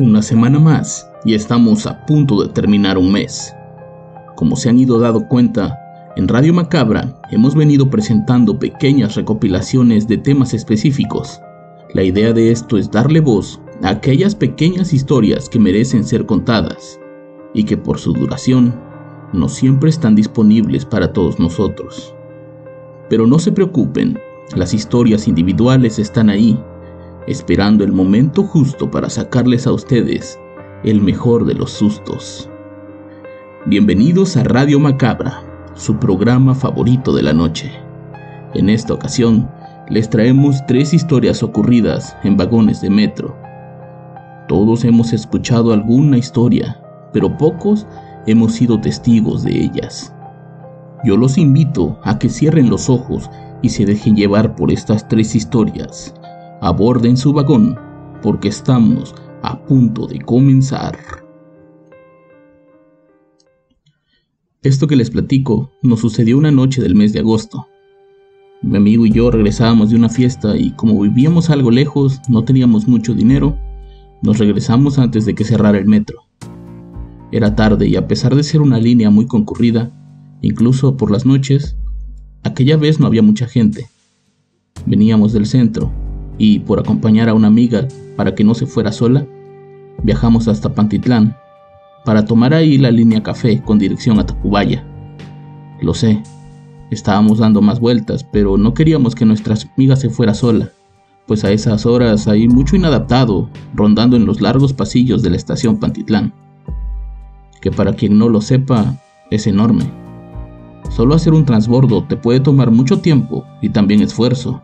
Una semana más y estamos a punto de terminar un mes. Como se han ido dado cuenta, en Radio Macabra hemos venido presentando pequeñas recopilaciones de temas específicos. La idea de esto es darle voz a aquellas pequeñas historias que merecen ser contadas y que por su duración no siempre están disponibles para todos nosotros. Pero no se preocupen, las historias individuales están ahí esperando el momento justo para sacarles a ustedes el mejor de los sustos. Bienvenidos a Radio Macabra, su programa favorito de la noche. En esta ocasión, les traemos tres historias ocurridas en vagones de metro. Todos hemos escuchado alguna historia, pero pocos hemos sido testigos de ellas. Yo los invito a que cierren los ojos y se dejen llevar por estas tres historias aborden su vagón porque estamos a punto de comenzar. Esto que les platico nos sucedió una noche del mes de agosto. Mi amigo y yo regresábamos de una fiesta y como vivíamos algo lejos, no teníamos mucho dinero, nos regresamos antes de que cerrara el metro. Era tarde y a pesar de ser una línea muy concurrida, incluso por las noches, aquella vez no había mucha gente. Veníamos del centro y por acompañar a una amiga para que no se fuera sola, viajamos hasta Pantitlán para tomar ahí la línea café con dirección a Tacubaya. Lo sé, estábamos dando más vueltas, pero no queríamos que nuestra amiga se fuera sola, pues a esas horas hay mucho inadaptado rondando en los largos pasillos de la estación Pantitlán, que para quien no lo sepa es enorme. Solo hacer un transbordo te puede tomar mucho tiempo y también esfuerzo,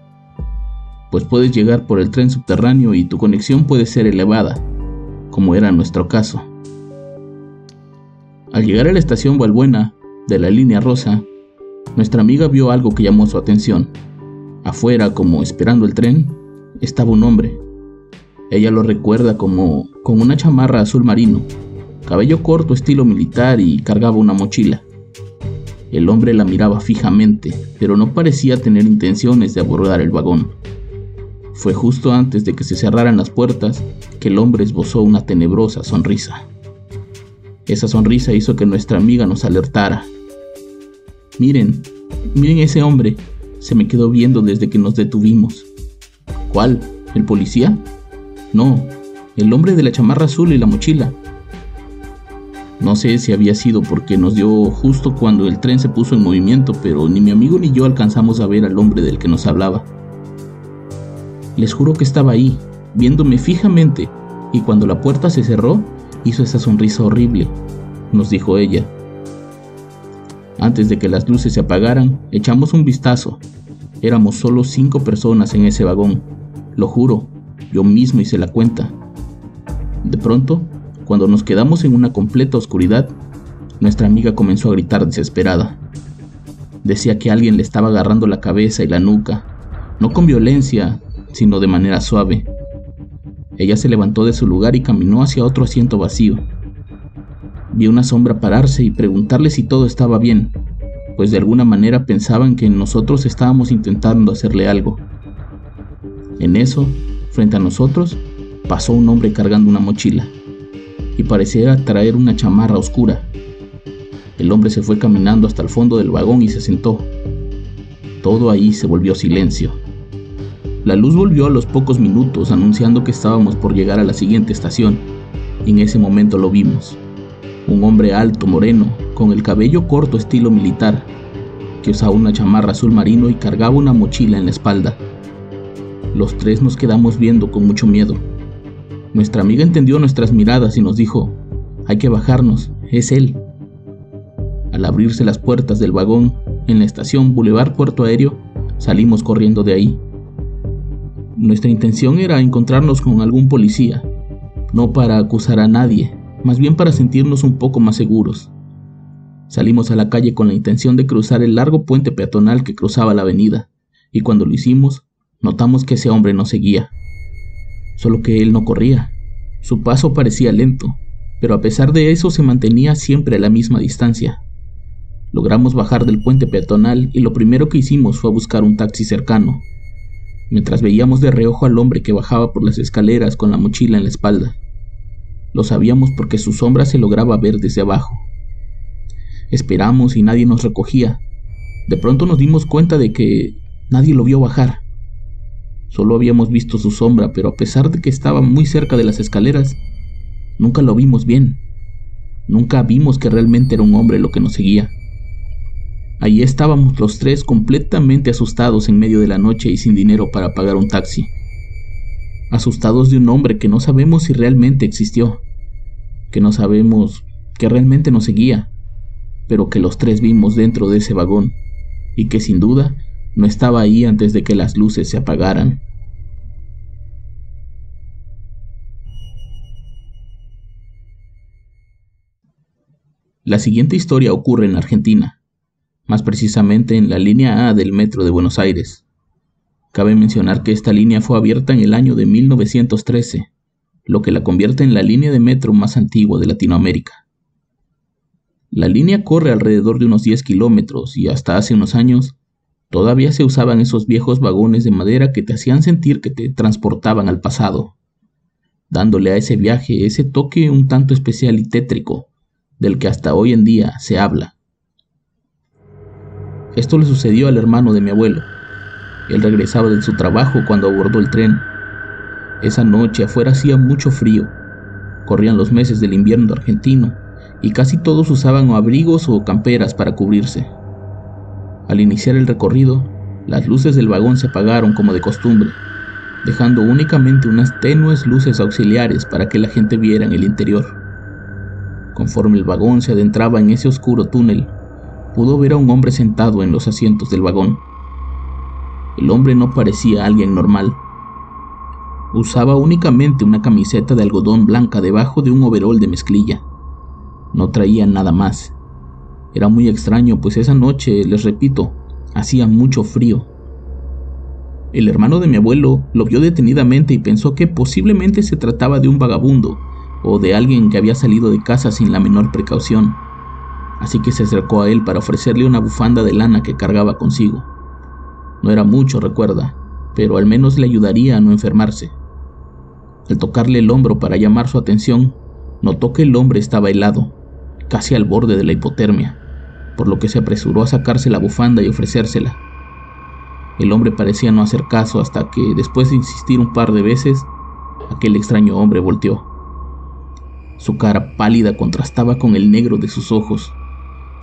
pues puedes llegar por el tren subterráneo y tu conexión puede ser elevada, como era nuestro caso. Al llegar a la estación Valbuena de la línea rosa, nuestra amiga vio algo que llamó su atención. Afuera, como esperando el tren, estaba un hombre. Ella lo recuerda como con una chamarra azul marino, cabello corto estilo militar y cargaba una mochila. El hombre la miraba fijamente, pero no parecía tener intenciones de abordar el vagón. Fue justo antes de que se cerraran las puertas que el hombre esbozó una tenebrosa sonrisa. Esa sonrisa hizo que nuestra amiga nos alertara. Miren, miren ese hombre. Se me quedó viendo desde que nos detuvimos. ¿Cuál? ¿El policía? No, el hombre de la chamarra azul y la mochila. No sé si había sido porque nos dio justo cuando el tren se puso en movimiento, pero ni mi amigo ni yo alcanzamos a ver al hombre del que nos hablaba. Les juro que estaba ahí, viéndome fijamente, y cuando la puerta se cerró, hizo esa sonrisa horrible, nos dijo ella. Antes de que las luces se apagaran, echamos un vistazo. Éramos solo cinco personas en ese vagón. Lo juro, yo mismo hice la cuenta. De pronto, cuando nos quedamos en una completa oscuridad, nuestra amiga comenzó a gritar desesperada. Decía que alguien le estaba agarrando la cabeza y la nuca, no con violencia, sino de manera suave. Ella se levantó de su lugar y caminó hacia otro asiento vacío. Vi una sombra pararse y preguntarle si todo estaba bien, pues de alguna manera pensaban que nosotros estábamos intentando hacerle algo. En eso, frente a nosotros, pasó un hombre cargando una mochila, y parecía traer una chamarra oscura. El hombre se fue caminando hasta el fondo del vagón y se sentó. Todo ahí se volvió silencio. La luz volvió a los pocos minutos anunciando que estábamos por llegar a la siguiente estación. En ese momento lo vimos. Un hombre alto, moreno, con el cabello corto estilo militar, que usaba una chamarra azul marino y cargaba una mochila en la espalda. Los tres nos quedamos viendo con mucho miedo. Nuestra amiga entendió nuestras miradas y nos dijo, hay que bajarnos, es él. Al abrirse las puertas del vagón en la estación Boulevard Puerto Aéreo, salimos corriendo de ahí. Nuestra intención era encontrarnos con algún policía, no para acusar a nadie, más bien para sentirnos un poco más seguros. Salimos a la calle con la intención de cruzar el largo puente peatonal que cruzaba la avenida, y cuando lo hicimos, notamos que ese hombre nos seguía. Solo que él no corría. Su paso parecía lento, pero a pesar de eso se mantenía siempre a la misma distancia. Logramos bajar del puente peatonal y lo primero que hicimos fue buscar un taxi cercano, mientras veíamos de reojo al hombre que bajaba por las escaleras con la mochila en la espalda. Lo sabíamos porque su sombra se lograba ver desde abajo. Esperamos y nadie nos recogía. De pronto nos dimos cuenta de que nadie lo vio bajar. Solo habíamos visto su sombra, pero a pesar de que estaba muy cerca de las escaleras, nunca lo vimos bien. Nunca vimos que realmente era un hombre lo que nos seguía. Allí estábamos los tres completamente asustados en medio de la noche y sin dinero para pagar un taxi. Asustados de un hombre que no sabemos si realmente existió, que no sabemos que realmente nos seguía, pero que los tres vimos dentro de ese vagón y que sin duda no estaba ahí antes de que las luces se apagaran. La siguiente historia ocurre en Argentina más precisamente en la línea A del Metro de Buenos Aires. Cabe mencionar que esta línea fue abierta en el año de 1913, lo que la convierte en la línea de metro más antigua de Latinoamérica. La línea corre alrededor de unos 10 kilómetros y hasta hace unos años todavía se usaban esos viejos vagones de madera que te hacían sentir que te transportaban al pasado, dándole a ese viaje ese toque un tanto especial y tétrico, del que hasta hoy en día se habla. Esto le sucedió al hermano de mi abuelo. Él regresaba de su trabajo cuando abordó el tren. Esa noche afuera hacía mucho frío. Corrían los meses del invierno argentino y casi todos usaban abrigos o camperas para cubrirse. Al iniciar el recorrido, las luces del vagón se apagaron como de costumbre, dejando únicamente unas tenues luces auxiliares para que la gente viera en el interior. Conforme el vagón se adentraba en ese oscuro túnel, pudo ver a un hombre sentado en los asientos del vagón. El hombre no parecía alguien normal. Usaba únicamente una camiseta de algodón blanca debajo de un overol de mezclilla. No traía nada más. Era muy extraño, pues esa noche, les repito, hacía mucho frío. El hermano de mi abuelo lo vio detenidamente y pensó que posiblemente se trataba de un vagabundo o de alguien que había salido de casa sin la menor precaución así que se acercó a él para ofrecerle una bufanda de lana que cargaba consigo. No era mucho, recuerda, pero al menos le ayudaría a no enfermarse. Al tocarle el hombro para llamar su atención, notó que el hombre estaba helado, casi al borde de la hipotermia, por lo que se apresuró a sacarse la bufanda y ofrecérsela. El hombre parecía no hacer caso hasta que, después de insistir un par de veces, aquel extraño hombre volteó. Su cara pálida contrastaba con el negro de sus ojos,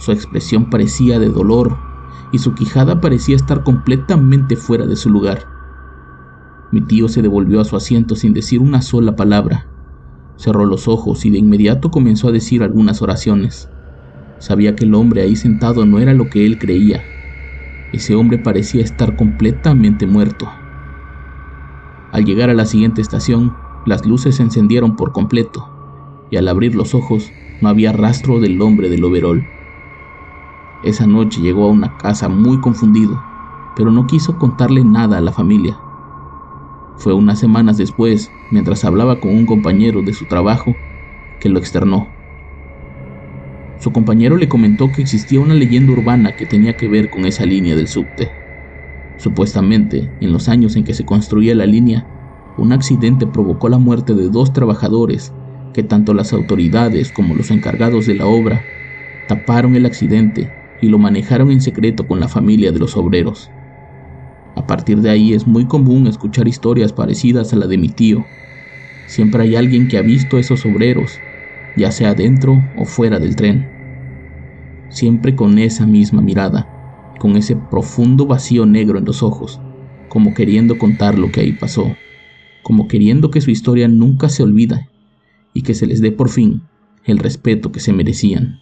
su expresión parecía de dolor y su quijada parecía estar completamente fuera de su lugar. Mi tío se devolvió a su asiento sin decir una sola palabra. Cerró los ojos y de inmediato comenzó a decir algunas oraciones. Sabía que el hombre ahí sentado no era lo que él creía. Ese hombre parecía estar completamente muerto. Al llegar a la siguiente estación, las luces se encendieron por completo, y al abrir los ojos no había rastro del hombre del overol. Esa noche llegó a una casa muy confundido, pero no quiso contarle nada a la familia. Fue unas semanas después, mientras hablaba con un compañero de su trabajo, que lo externó. Su compañero le comentó que existía una leyenda urbana que tenía que ver con esa línea del subte. Supuestamente, en los años en que se construía la línea, un accidente provocó la muerte de dos trabajadores que tanto las autoridades como los encargados de la obra taparon el accidente y lo manejaron en secreto con la familia de los obreros. A partir de ahí es muy común escuchar historias parecidas a la de mi tío. Siempre hay alguien que ha visto a esos obreros, ya sea dentro o fuera del tren. Siempre con esa misma mirada, con ese profundo vacío negro en los ojos, como queriendo contar lo que ahí pasó, como queriendo que su historia nunca se olvida y que se les dé por fin el respeto que se merecían.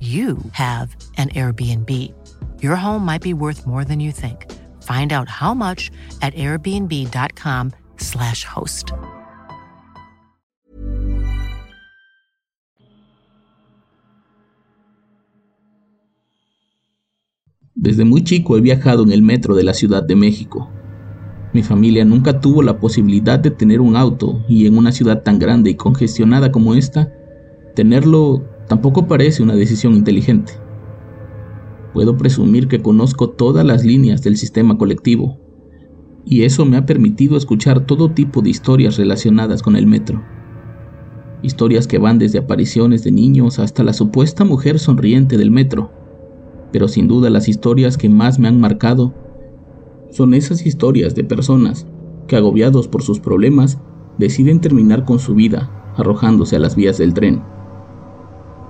you have an Airbnb. Your home might be worth more than you think. Find out how much at airbnb.com/slash host. Desde muy chico he viajado en el metro de la Ciudad de México. Mi familia nunca tuvo la posibilidad de tener un auto y en una ciudad tan grande y congestionada como esta, tenerlo tampoco parece una decisión inteligente. Puedo presumir que conozco todas las líneas del sistema colectivo, y eso me ha permitido escuchar todo tipo de historias relacionadas con el metro. Historias que van desde apariciones de niños hasta la supuesta mujer sonriente del metro, pero sin duda las historias que más me han marcado son esas historias de personas que agobiados por sus problemas deciden terminar con su vida arrojándose a las vías del tren.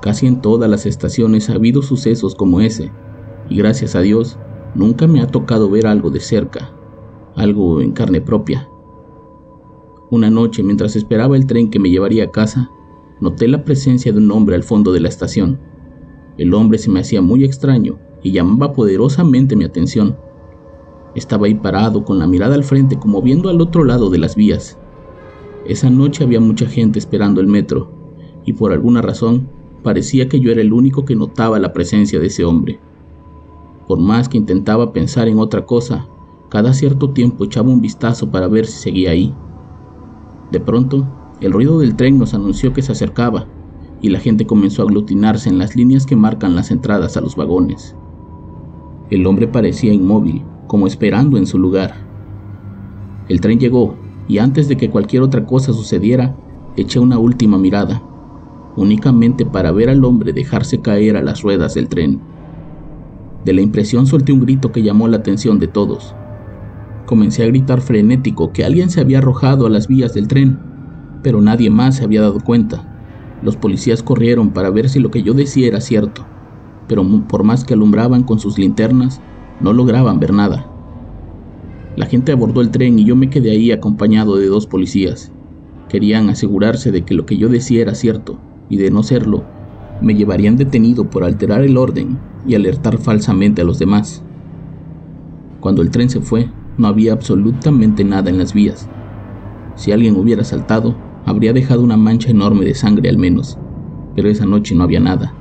Casi en todas las estaciones ha habido sucesos como ese, y gracias a Dios nunca me ha tocado ver algo de cerca, algo en carne propia. Una noche, mientras esperaba el tren que me llevaría a casa, noté la presencia de un hombre al fondo de la estación. El hombre se me hacía muy extraño y llamaba poderosamente mi atención. Estaba ahí parado con la mirada al frente como viendo al otro lado de las vías. Esa noche había mucha gente esperando el metro y por alguna razón parecía que yo era el único que notaba la presencia de ese hombre. Por más que intentaba pensar en otra cosa, cada cierto tiempo echaba un vistazo para ver si seguía ahí. De pronto, el ruido del tren nos anunció que se acercaba y la gente comenzó a aglutinarse en las líneas que marcan las entradas a los vagones. El hombre parecía inmóvil, como esperando en su lugar. El tren llegó y antes de que cualquier otra cosa sucediera, eché una última mirada únicamente para ver al hombre dejarse caer a las ruedas del tren. De la impresión solté un grito que llamó la atención de todos. Comencé a gritar frenético que alguien se había arrojado a las vías del tren, pero nadie más se había dado cuenta. Los policías corrieron para ver si lo que yo decía era cierto, pero por más que alumbraban con sus linternas, no lograban ver nada. La gente abordó el tren y yo me quedé ahí acompañado de dos policías. Querían asegurarse de que lo que yo decía era cierto, y de no serlo, me llevarían detenido por alterar el orden y alertar falsamente a los demás. Cuando el tren se fue, no había absolutamente nada en las vías. Si alguien hubiera saltado, habría dejado una mancha enorme de sangre al menos, pero esa noche no había nada.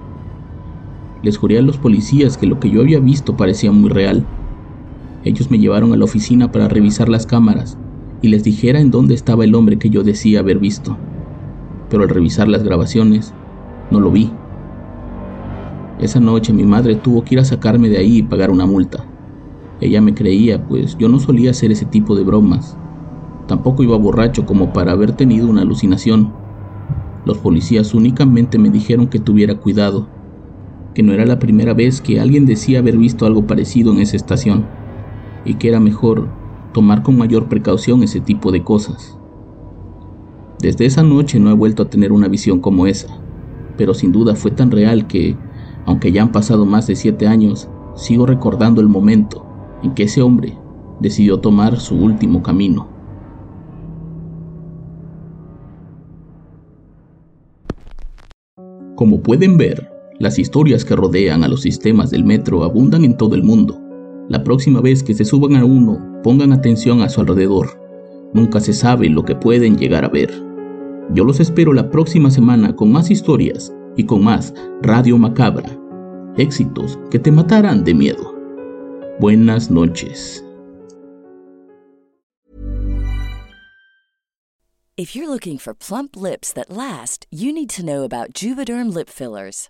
Les juré a los policías que lo que yo había visto parecía muy real. Ellos me llevaron a la oficina para revisar las cámaras y les dijera en dónde estaba el hombre que yo decía haber visto pero al revisar las grabaciones no lo vi. Esa noche mi madre tuvo que ir a sacarme de ahí y pagar una multa. Ella me creía, pues yo no solía hacer ese tipo de bromas. Tampoco iba borracho como para haber tenido una alucinación. Los policías únicamente me dijeron que tuviera cuidado, que no era la primera vez que alguien decía haber visto algo parecido en esa estación, y que era mejor tomar con mayor precaución ese tipo de cosas. Desde esa noche no he vuelto a tener una visión como esa, pero sin duda fue tan real que, aunque ya han pasado más de siete años, sigo recordando el momento en que ese hombre decidió tomar su último camino. Como pueden ver, las historias que rodean a los sistemas del metro abundan en todo el mundo. La próxima vez que se suban a uno, pongan atención a su alrededor Nunca se sabe lo que pueden llegar a ver. Yo los espero la próxima semana con más historias y con más Radio Macabra. Éxitos que te matarán de miedo. Buenas noches. If you're looking for plump lips that last, you need to know about Juvederm lip fillers.